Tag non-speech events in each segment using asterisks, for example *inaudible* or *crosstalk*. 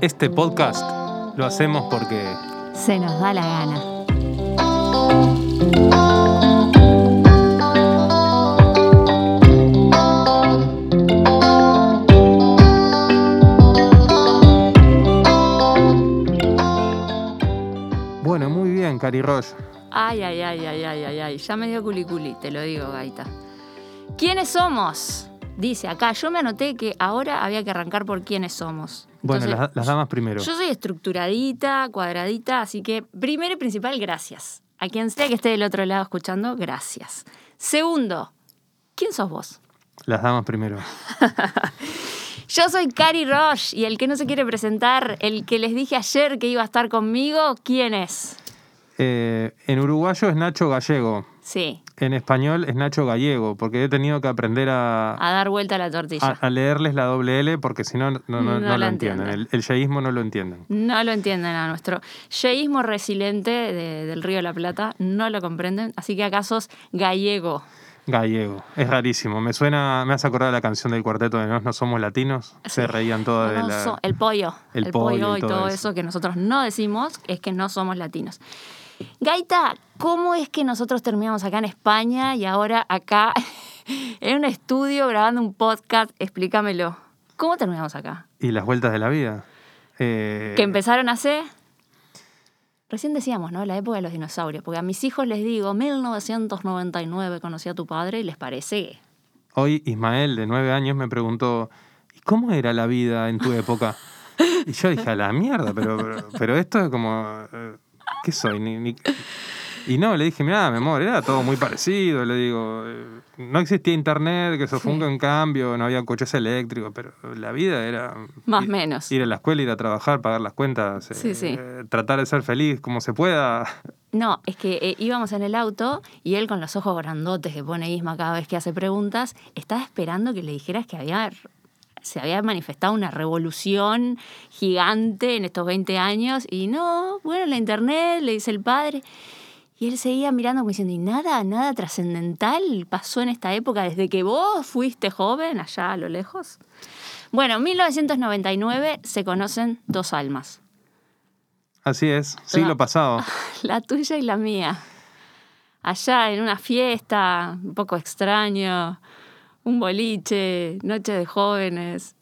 Este podcast lo hacemos porque Se nos da la gana. Bueno, muy bien, Cari Roche. Ay, ay, ay, ay, ay, ay, ay. Ya me dio culiculi, te lo digo, Gaita. ¿Quiénes somos? Dice acá, yo me anoté que ahora había que arrancar por quiénes somos. Bueno, las, las damas primero. Yo soy estructuradita, cuadradita, así que primero y principal, gracias. A quien sea que esté del otro lado escuchando, gracias. Segundo, ¿quién sos vos? Las damas primero. *laughs* Yo soy Cari Roche y el que no se quiere presentar, el que les dije ayer que iba a estar conmigo, ¿quién es? Eh, en uruguayo es Nacho Gallego. Sí, En español es Nacho Gallego, porque he tenido que aprender a, a dar vuelta a la tortilla. a- a leerles la doble L, porque si no, no, no, No no lo entienden. entienden. El, el yeísmo no lo entienden. No lo entienden a nuestro yeísmo resiliente de- del Río de la Plata, no lo comprenden, así que acá sos gallego. Gallego. Es rarísimo. Me suena, me hace acordar la canción del cuarteto de Nos No Somos Latinos. Se reían todas de la... so- el pollo, el el, pollo pollo, y todo todo, eso. eso. que nosotros no decimos es que no somos latinos. Gaita, ¿cómo es que nosotros terminamos acá en España y ahora acá *laughs* en un estudio grabando un podcast? Explícamelo. ¿Cómo terminamos acá? Y las vueltas de la vida. Eh, Que empezaron hace... Recién decíamos, ¿no? La época de los dinosaurios. Porque a mis hijos les digo, 1999 conocí a tu padre y les parece... Hoy Ismael, de nueve años, me preguntó, ¿y cómo era la vida en tu época? *laughs* Y yo dije, a la mierda, pero, pero, pero esto es como... eh, ¿Qué soy? Ni- ni- Y no, le dije, mira, mi amor, era todo muy parecido. Le digo, eh, no existía internet, que eso fue un cambio, no había coches eléctricos, pero la vida era... Más o menos. Ir a la escuela, ir a trabajar, pagar las cuentas, eh, sí. eh, tratar de ser feliz como se pueda. No, es que eh, íbamos en el auto y él con los ojos grandotes que pone Isma cada vez que hace preguntas, estaba esperando que le dijeras que había, se había manifestado una revolución gigante en estos 20 años y no, bueno, la internet, le dice el padre. Y él seguía mirando como diciendo, ¿y nada, nada trascendental pasó en esta época desde que vos fuiste joven allá a lo lejos? Bueno, en 1999 se conocen dos almas, Así es, siglo La- pasado. *laughs* la tuya y la mía. Allá en una fiesta, un poco extraño, un boliche, noche de jóvenes,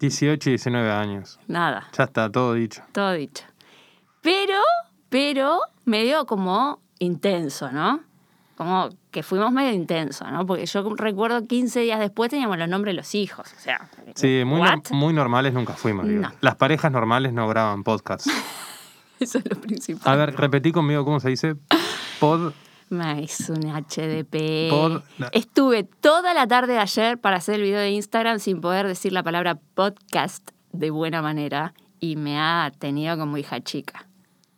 18 y 19 años. nada, Ya está todo dicho. todo dicho. Pero, pero medio como intenso, ¿no? Como que fuimos medio intenso, ¿no? Porque yo recuerdo 15 días después teníamos los nombres de los hijos. O sea, Sí, muy, normales nunca fuimos. digo. No. Las parejas normales no graban podcast. *laughs* Eso es lo principal. A ver, repetí conmigo cómo se dice. Pod. Hizo un HDP. Estuve toda la tarde de ayer para hacer el video de Instagram sin poder decir la palabra podcast de buena manera y me ha tenido como hija chica.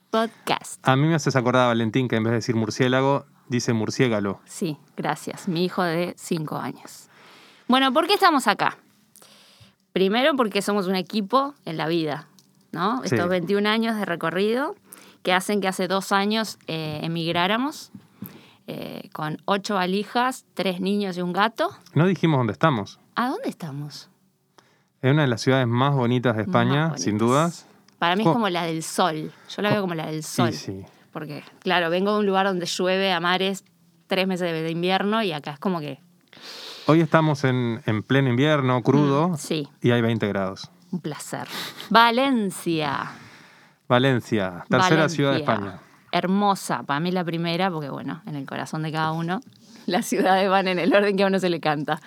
Podcast. A mí me haces acordar a Valentín que en vez de decir murciélago, dice murciégalo. Sí, gracias. Mi hijo de 5 años. Bueno, ¿por qué estamos acá? Primero porque somos un equipo en la vida, ¿no? Sí. Estos 21 años de recorrido que hacen que hace dos años eh, emigráramos eh, con ocho valijas, tres niños y un gato. No dijimos dónde estamos. ¿A dónde estamos? Es una de las ciudades más bonitas de España, sin dudas. Para mí es Co- como la del sol. Yo la veo como la del sol. Sí, sí. Porque, claro, vengo de un lugar donde llueve a mares tres meses de, invierno y acá es como que, Hoy estamos en, en pleno invierno, crudo, Mm, sí, y hay 20 grados. un placer. Valencia. Valencia, tercera ciudad de. España. Hermosa, para mí la primera, porque bueno, en el corazón de cada uno, *laughs* las ciudades van en el orden que a uno se le canta.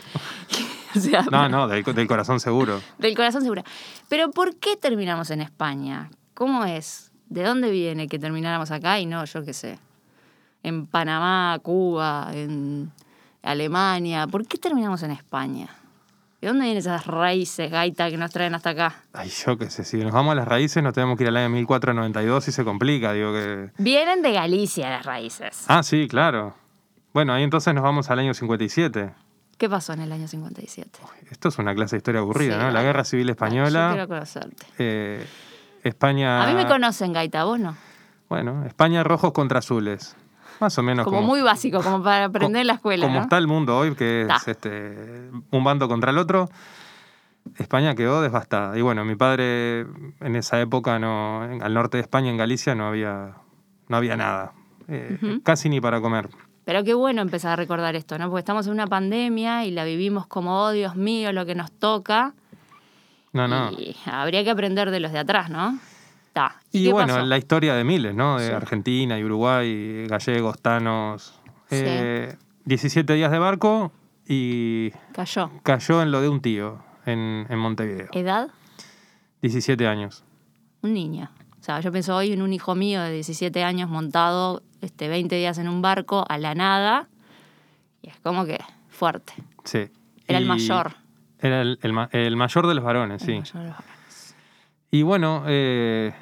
*laughs* o sea, No, no, del, del corazón seguro. del corazón seguro. Pero ¿por qué terminamos en España? ¿Cómo es? ¿De dónde viene que termináramos acá y no, yo qué sé, en Panamá, Cuba, en Alemania? ¿Por qué terminamos en España? ¿De dónde vienen esas raíces, gaita, que nos traen hasta acá? Ay, yo qué sé, si nos vamos a las raíces nos tenemos que ir al año 1492 y se complica, digo que... Vienen de Galicia las raíces. Ah, sí, claro. Bueno, ahí entonces nos vamos al año 57. ¿Qué pasó en el año 57? Esto es una clase de historia aburrida, Sí, ¿no? La. Guerra Civil Yo Española, quiero conocerte. eh, España... A mí me conocen, Gaita, vos no. Bueno, España rojos contra azules. Más o menos Como, como, muy básico, como para aprender en la escuela, como ¿no? está el mundo hoy, que es este, un bando contra el otro. España quedó devastada. Y bueno, mi padre en esa época, no, al norte de España, en Galicia, no había, no había nada. Eh. Casi ni para comer. Pero qué bueno empezar a recordar esto, ¿no? Porque estamos en una pandemia y la vivimos como, oh Dios mío, lo que nos toca. No, no. Y habría que aprender de los de atrás, ¿no? Y bueno, pasó? la historia de miles, ¿no? De Sí. Argentina y Uruguay, gallegos, tanos. Sí. Eh, 17 días de barco y Cayó. cayó en lo de un tío en, en Montevideo. ¿Edad? 17 años. Un niño. O sea, yo pienso hoy en un hijo mío de 17 años montado este, 20 días en un barco a la nada. Y es como que fuerte. Sí. Era el mayor. Era el, el mayor de los varones, El sí. mayor de los varones. Y bueno, eh,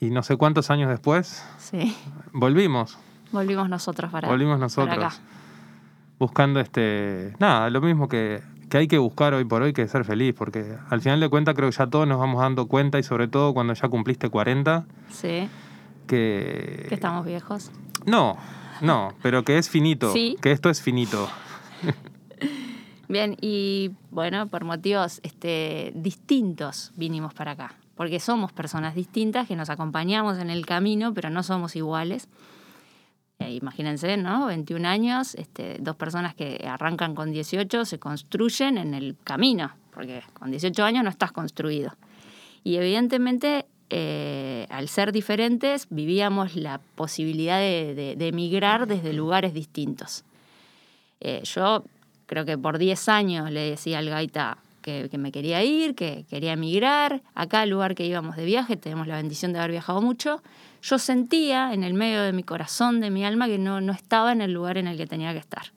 y no sé cuántos años después, Sí. volvimos. Volvimos nosotros para volvimos para nosotros. acá. Buscando este. Nada, lo mismo que, que hay que buscar hoy por hoy que ser feliz, porque al final de cuentas creo que ya todos nos vamos dando cuenta y sobre todo cuando ya cumpliste 40, Sí. que. Que estamos viejos. No, no, pero que es finito, Sí. que esto es finito. *laughs* Bien, y bueno, por motivos este, distintos vinimos para acá, porque somos personas distintas que nos acompañamos en el camino, pero no somos iguales. Eh, imagínense, ¿no? 21 años, este, dos personas que arrancan con 18 se construyen en el camino, porque con 18 años no estás construido. Y evidentemente, eh, al ser diferentes, vivíamos la posibilidad de, emigrar desde lugares distintos. Eh, yo creo que por 10 años le decía al gaita que, me quería ir, que quería emigrar. Acá, al lugar que íbamos de viaje, tenemos la bendición de haber viajado mucho. Yo sentía en el medio de mi corazón, de mi alma, que no, no estaba en el lugar en el que tenía que estar.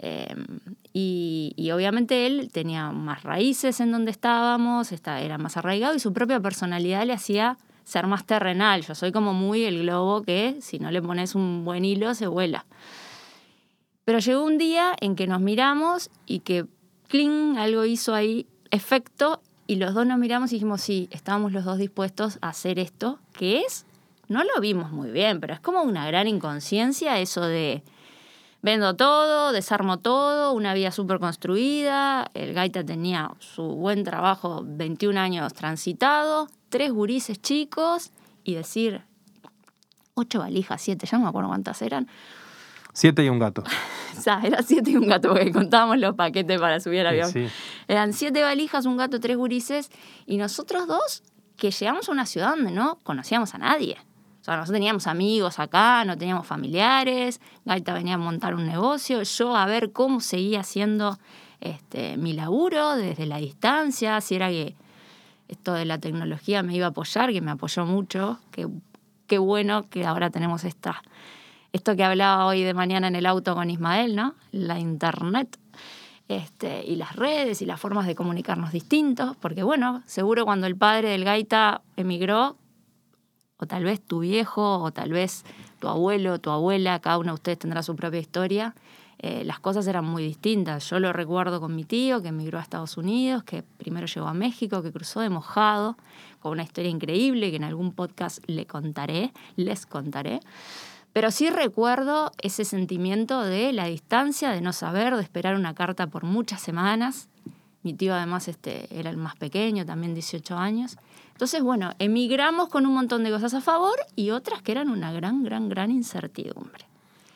Eh, y, y obviamente él tenía más raíces en donde estábamos, está- era más arraigado y su propia personalidad le hacía ser más terrenal. Yo soy como muy el globo que si no le pones un buen hilo se vuela. Pero llegó un día en que nos miramos y que, cling, algo hizo ahí efecto y los dos nos miramos y dijimos, sí, estábamos los dos dispuestos a hacer esto, que es, no lo vimos muy bien, pero es como una gran inconsciencia eso de vendo todo, desarmo todo, una vida súper construida, el gaita tenía su buen trabajo, 21 años transitado, tres gurises chicos y decir, ocho valijas, siete, ya no me acuerdo cuántas eran, Siete y un gato. *laughs* o sea, era siete y un gato, porque contábamos los paquetes para subir al avión. sí. Eran siete valijas, un gato, tres gurises, y nosotros dos que llegamos a una ciudad donde no conocíamos a nadie. O sea, nosotros teníamos amigos acá, no teníamos familiares, Gaita venía a montar un negocio, yo a ver cómo seguía haciendo este, mi laburo desde la distancia, si era que esto de la tecnología me iba a apoyar, que me apoyó mucho, que qué bueno que ahora tenemos esta, esto que hablaba hoy de mañana en el auto con Ismael, ¿no? La internet. Este, y las redes y las formas de comunicarnos distintos, porque bueno, seguro cuando el padre del gaita emigró, o tal vez tu viejo, o tal vez tu abuelo, tu abuela, cada uno de ustedes tendrá su propia historia, eh, las cosas eran muy distintas. Yo lo recuerdo con mi tío, que emigró a Estados Unidos, que primero llegó a México, que cruzó de mojado, con una historia increíble que en algún podcast le contaré, les contaré. Pero sí recuerdo ese sentimiento de la distancia, de no saber, de esperar una carta por muchas semanas. Mi tío además este, era el más pequeño, también 18 años. Entonces, bueno, emigramos con un montón de cosas a favor y otras que eran una gran, gran, gran incertidumbre.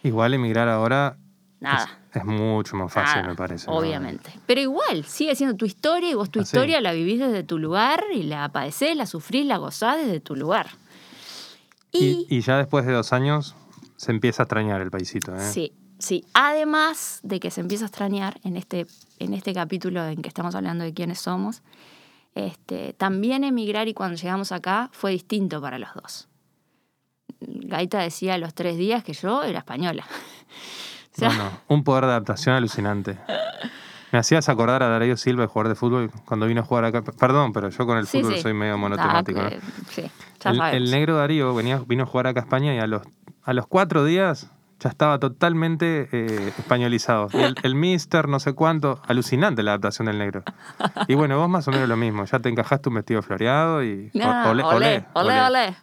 Igual emigrar ahora Nada. es, es mucho más fácil, nada, me parece. ¿no? Obviamente. Pero igual, sigue siendo tu historia y vos tu Ah, sí. historia la vivís desde tu lugar y la padecés, la sufrís, la gozás desde tu lugar. Y, y ya después de dos años se empieza a extrañar el paisito, ¿eh? Sí, sí. Además de que se empieza a extrañar en este, en este capítulo en que estamos hablando de quiénes somos, este, también emigrar y cuando llegamos acá fue distinto para los dos. Gaita decía a los tres días que yo era española. *laughs* O sea, No, no, un poder de adaptación alucinante. Me hacías acordar a Darío Silva, el jugador de fútbol, cuando vino a jugar acá. Perdón, pero yo con el sí, fútbol sí. soy medio Ah, monotemático. ¿no? eh, sí, el negro Darío venía, vino a jugar acá a España y a los, a los cuatro días ya estaba totalmente eh, españolizado. El, el mister, no sé cuánto, alucinante la adaptación del negro. Y bueno, vos más o menos lo mismo, ya te encajaste un vestido floreado y No, o- olé, olé, olé, olé. olé.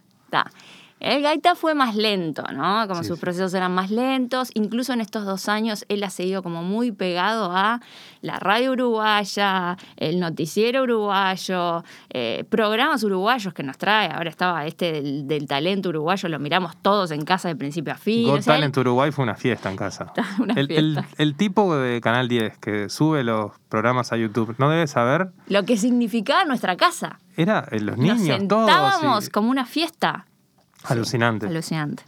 El gaita fue más lento, ¿no? Como Sí, sus procesos eran más lentos. Incluso en estos dos años él ha seguido como muy pegado a la radio uruguaya, el noticiero uruguayo, eh, programas uruguayos que nos trae. Ahora estaba este del, del talento uruguayo, lo miramos todos en casa de principio a fin. Got O sea, él- Talent Uruguay fue una fiesta en casa. *laughs* Una el, el- fiesta. el tipo de Canal 10 que sube los programas a YouTube, no debe saber, lo que significaba nuestra casa. era eh, los Nos niños, todos. sentábamos y- como una fiesta. Alucinante. Alucinante.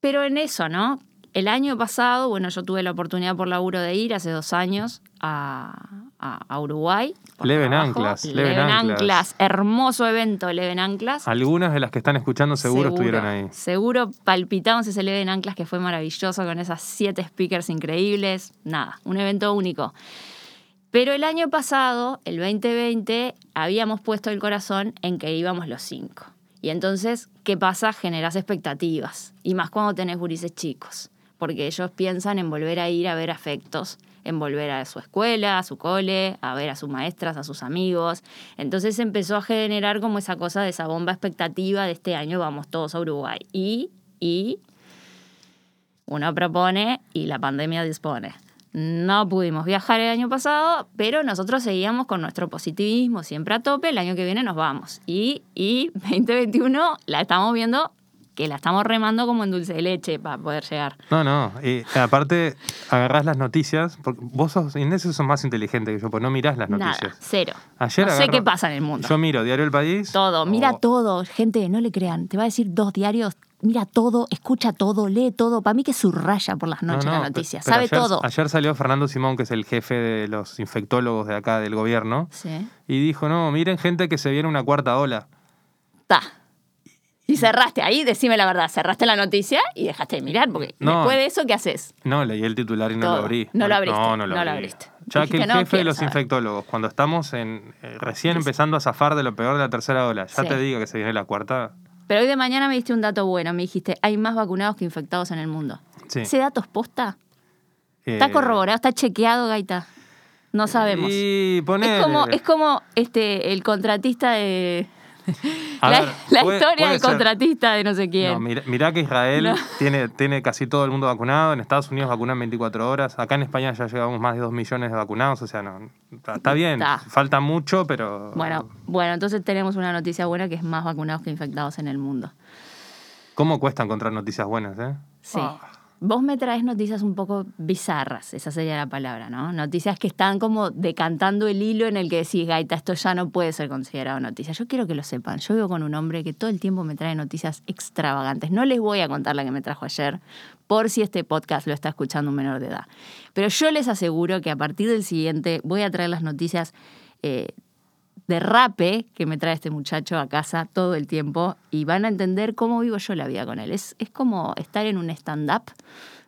Pero en eso, ¿no? El año pasado, bueno, yo tuve la oportunidad por laburo de ir hace dos años a, a- a Uruguay. Leven. Anclas, Leven, Anclas. Anclas. Hermoso evento, Leven Anclas. Algunas de las que están escuchando seguro, estuvieron ahí. Seguro palpitamos ese Leven Anclas que fue maravilloso con esas siete speakers increíbles. Nada, un evento único. Pero el año pasado, el 2020, habíamos puesto el corazón en que íbamos los cinco. Y entonces, ¿qué pasa? Generas expectativas. Y más cuando tenés gurises chicos. Porque ellos piensan en volver a ir a ver afectos, en volver a su escuela, a su cole, a ver a sus maestras, a sus amigos. Entonces empezó a generar como esa cosa de esa bomba expectativa de este año vamos todos a Uruguay. Y, y uno propone y la pandemia dispone. No pudimos viajar el año pasado, pero nosotros seguíamos con nuestro positivismo siempre a tope. El año que viene nos vamos. Y, y *laughs* 2021 la estamos viendo que la estamos remando como en dulce de leche para poder llegar. No, no. Y aparte, agarrás las noticias. Porque vos sos, Inés, sos más inteligente que yo, pues no mirás las Nada, noticias. cero. Ayer no sé agarro- qué pasa en el mundo. Yo miro Diario El País. Todo, mira o- todo, gente, no le crean. Te va a decir dos diarios, mira todo, escucha todo, lee todo. Para mí que subraya por las No, noches no, la pe- noticia, pero sabe ayer- todo. Ayer salió Fernando Simón, que es el jefe de los infectólogos de acá del gobierno, Sí. y dijo, no, miren gente que se viene una cuarta ola. Ta. Y cerraste ahí, decime la verdad, cerraste la noticia y dejaste de mirar, porque No. después de eso, ¿qué haces? No, leí el titular y no Todo. lo abrí. No lo abriste, No, no lo no abriste. Ya Dijiste, que el "No, jefe de los saber". infectólogos, cuando estamos en eh, recién empezando a zafar de lo peor de la tercera ola, ya Sí. te diga que se viene la cuarta. Pero hoy de mañana me diste un dato bueno, me dijiste, hay más vacunados que infectados en el mundo. Sí. ¿Ese dato es posta? ¿Está Eh, corroborado? ¿Está chequeado, Gaita? No sabemos. Y. Es como, es como este, el contratista de... *laughs* A la ver, la puede- historia puede del ser. contratista de no sé quién. No, mira, mirá que Israel No. *laughs* tiene, tiene casi todo el mundo vacunado. En Estados Unidos vacunan 24 horas. Acá en España ya llevamos más de 2 millones de vacunados. O sea, no, está, está bien. Está. Falta mucho, pero. Bueno, bueno, entonces tenemos una noticia buena que es más vacunados que infectados en el mundo. ¿Cómo cuesta encontrar noticias buenas, eh? Sí. Ah. Vos me traes noticias un poco bizarras, esa sería la palabra, ¿no? Noticias que están como decantando el hilo en el que decís, Gaita, esto ya no puede ser considerado noticia. Yo quiero que lo sepan. Yo vivo con un hombre que todo el tiempo me trae noticias extravagantes. No les voy a contar la que me trajo ayer, por si este podcast lo está escuchando un menor de edad. Pero yo les aseguro que a partir del siguiente voy a traer las noticias eh, de rape que me trae este muchacho a casa todo el tiempo y van a entender cómo vivo yo la vida con él. Es, es como estar en un stand-up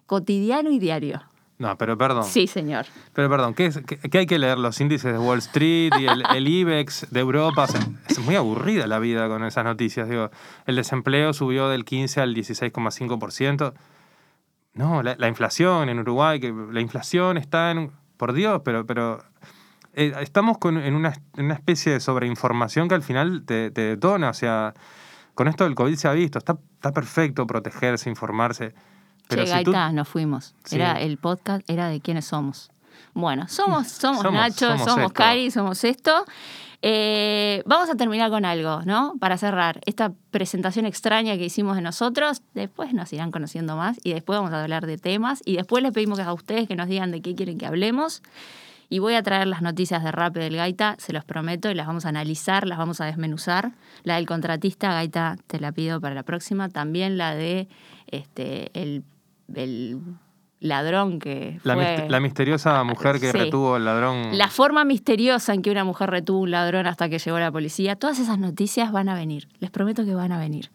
cotidiano y diario. No, pero perdón. Sí, señor. Pero perdón, ¿qué, es- qué- qué hay que leer? Los índices de Wall Street y el, el IBEX de Europa. O sea, es muy aburrida la vida con esas noticias. Digo, el desempleo subió del 15 al 16,5%. No, la, la inflación en Uruguay, que la inflación está en... Por Dios, pero, pero eh, estamos con, en, una, en una especie de sobreinformación que al final te, te detona. O sea, con esto del COVID se ha visto. Está, está perfecto protegerse, informarse. Pero che, si tú- Gaita, nos fuimos. Sí. Era el podcast era de quiénes somos. Bueno, somos, *laughs* somos, Somos- Nacho, somos. Cari, somos esto. Eh, vamos a terminar con algo, ¿no? Para cerrar esta presentación extraña que hicimos de nosotros. Después nos irán conociendo más y después vamos a hablar de temas. Y después les pedimos a ustedes que nos digan de qué quieren que hablemos. Y voy a traer las noticias de Rappi del Gaita, se los prometo, y las vamos a analizar, las vamos a desmenuzar. La del contratista, Gaita, te la pido para la próxima. También la de este, el, el ladrón que La, fue... la misteriosa mujer que Sí. retuvo al ladrón. La forma misteriosa en que una mujer retuvo un ladrón hasta que llegó la policía, todas esas noticias van a venir. Les prometo que van a venir.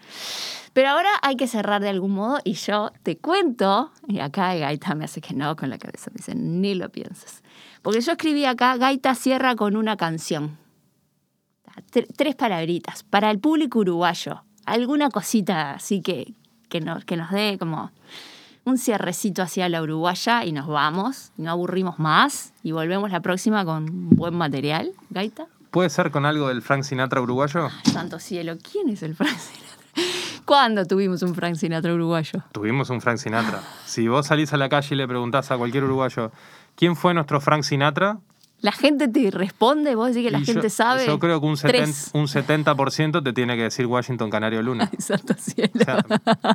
Pero ahora hay que cerrar de algún modo y yo te cuento, y acá Gaita me hace que no con la cabeza, me dice, ni lo pienses. Porque yo escribí acá, Gaita cierra con una canción. Tre- tres palabritas, para el público uruguayo. Alguna cosita así que, que, nos, que nos dé como un cierrecito hacia la uruguaya y nos vamos, no aburrimos más y volvemos la próxima con buen material. Gaita. ¿Puede ser con algo del Frank Sinatra uruguayo? Santo cielo, ¿quién es el Frank Sinatra? *laughs* ¿Cuándo tuvimos un Frank Sinatra uruguayo? Tuvimos un Frank Sinatra. Si vos salís a la calle y le preguntás a cualquier uruguayo, ¿quién fue nuestro Frank Sinatra? La gente te responde, vos decís que la Y gente yo, sabe. Yo creo que un, Tres. 70, un 70% te tiene que decir Washington Canario Luna. *laughs* Santo cielo. O sea,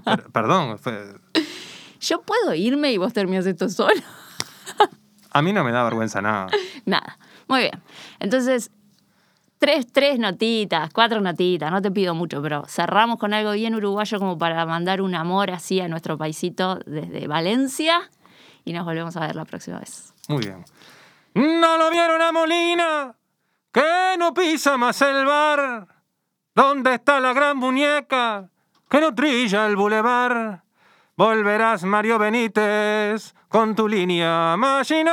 per- perdón, fue- Yo puedo irme y vos terminas esto solo. a mí no me da vergüenza nada. Nada. Muy bien. Entonces, tres, tres notitas, cuatro notitas, no te pido mucho, pero cerramos con algo bien uruguayo como para mandar un amor así a nuestro paisito desde Valencia y nos volvemos a ver la próxima vez. Muy bien. No lo vieron a Molina, que no pisa más el bar. ¿Dónde está la gran muñeca que no trilla el bulevar? Volverás, Mario Benítez, con tu línea máquina.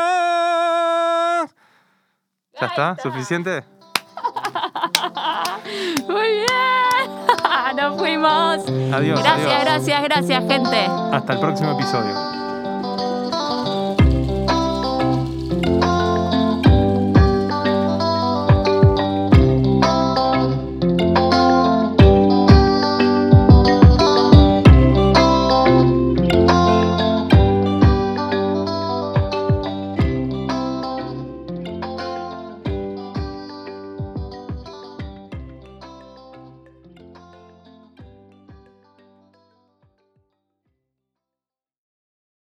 ¿Ya está? ¿Suficiente? Fuimos. Adiós, Gracias, adiós. gracias, gracias, gente. Hasta el próximo episodio.